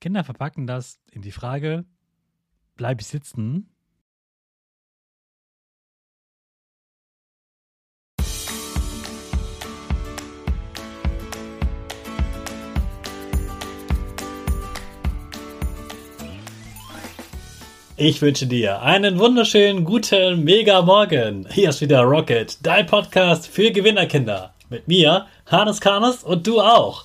Kinder verpacken das in die Frage, bleib ich sitzen? Ich wünsche dir einen wunderschönen guten Mega Morgen. Hier ist wieder Rocket, dein Podcast für Gewinnerkinder. Mit mir, Hannes Karnes und du auch.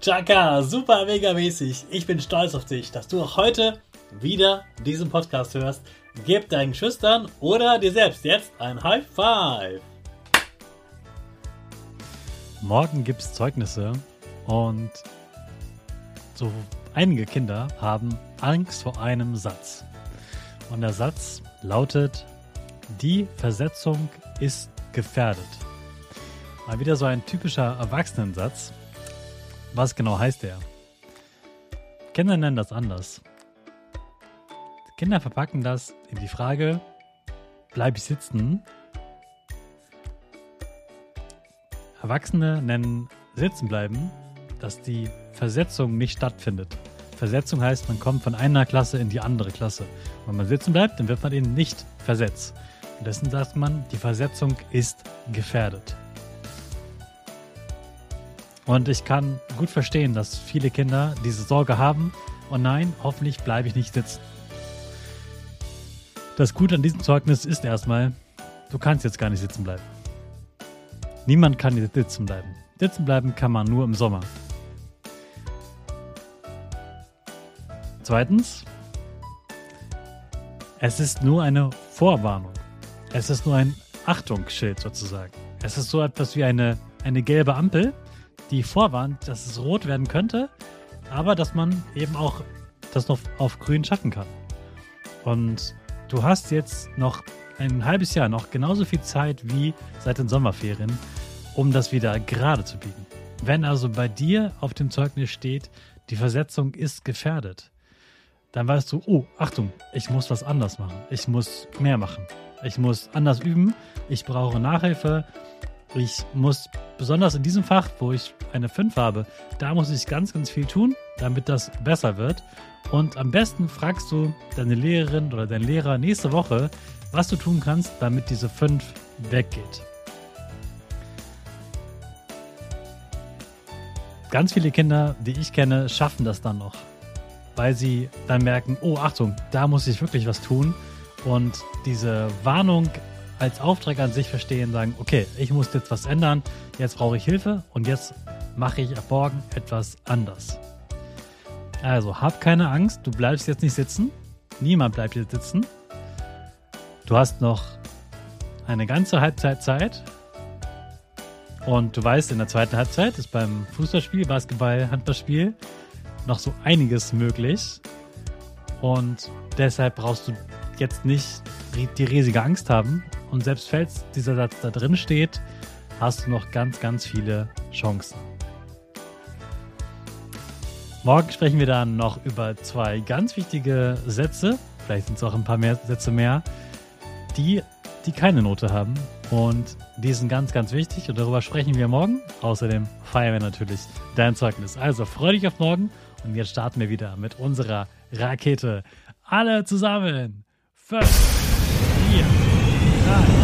Chaka, super mega mäßig. Ich bin stolz auf dich, dass du auch heute wieder diesen Podcast hörst. Gib deinen Schüchtern oder dir selbst jetzt ein High Five. Morgen gibt es Zeugnisse und so einige Kinder haben Angst vor einem Satz. Und der Satz lautet, die Versetzung ist gefährdet. Mal wieder so ein typischer Erwachsenensatz. Was genau heißt der? Kinder nennen das anders. Kinder verpacken das in die Frage, bleib ich sitzen? Erwachsene nennen sitzen bleiben, dass die Versetzung nicht stattfindet. Versetzung heißt, man kommt von einer Klasse in die andere Klasse. Wenn man sitzen bleibt, dann wird man eben nicht versetzt. Und dessen sagt man, die Versetzung ist gefährdet. Und ich kann gut verstehen, dass viele Kinder diese Sorge haben. Und nein, hoffentlich bleibe ich nicht sitzen. Das Gute an diesem Zeugnis ist erstmal, du kannst jetzt gar nicht sitzen bleiben. Niemand kann jetzt sitzen bleiben. Sitzen bleiben kann man nur im Sommer. Zweitens, es ist nur eine Vorwarnung. Es ist nur ein Achtungsschild sozusagen. Es ist so etwas wie eine, eine gelbe Ampel, die vorwarnt, dass es rot werden könnte, aber dass man eben auch das noch auf grün schaffen kann. Und du hast jetzt noch ein halbes Jahr, noch genauso viel Zeit wie seit den Sommerferien, um das wieder gerade zu biegen. Wenn also bei dir auf dem Zeugnis steht, die Versetzung ist gefährdet, dann weißt du, oh, Achtung, ich muss was anders machen. Ich muss mehr machen. Ich muss anders üben. Ich brauche Nachhilfe. Ich muss besonders in diesem Fach, wo ich eine 5 habe, da muss ich ganz, ganz viel tun, damit das besser wird. Und am besten fragst du deine Lehrerin oder deinen Lehrer nächste Woche, was du tun kannst, damit diese 5 weggeht. Ganz viele Kinder, die ich kenne, schaffen das dann noch, weil sie dann merken, oh Achtung, da muss ich wirklich was tun. Und diese Warnung als Auftrag an sich verstehen, sagen, okay, ich muss jetzt was ändern, jetzt brauche ich Hilfe und jetzt mache ich ab morgen etwas anders. Also hab keine Angst, du bleibst jetzt nicht sitzen. Niemand bleibt jetzt sitzen. Du hast noch eine ganze Halbzeit Zeit. Und du weißt, in der zweiten Halbzeit ist beim Fußballspiel, Basketball, Handballspiel noch so einiges möglich. Und deshalb brauchst du jetzt nicht die riesige Angst haben. Und selbst falls dieser Satz da drin steht, hast du noch ganz, ganz viele Chancen. Morgen sprechen wir dann noch über zwei ganz wichtige Sätze, vielleicht sind es auch ein paar mehr Sätze mehr, die, die keine Note haben. Und die sind ganz, ganz wichtig und darüber sprechen wir morgen. Außerdem feiern wir natürlich dein Zeugnis. Also freu dich auf morgen und jetzt starten wir wieder mit unserer Rakete. Alle zusammen. Fünf, God.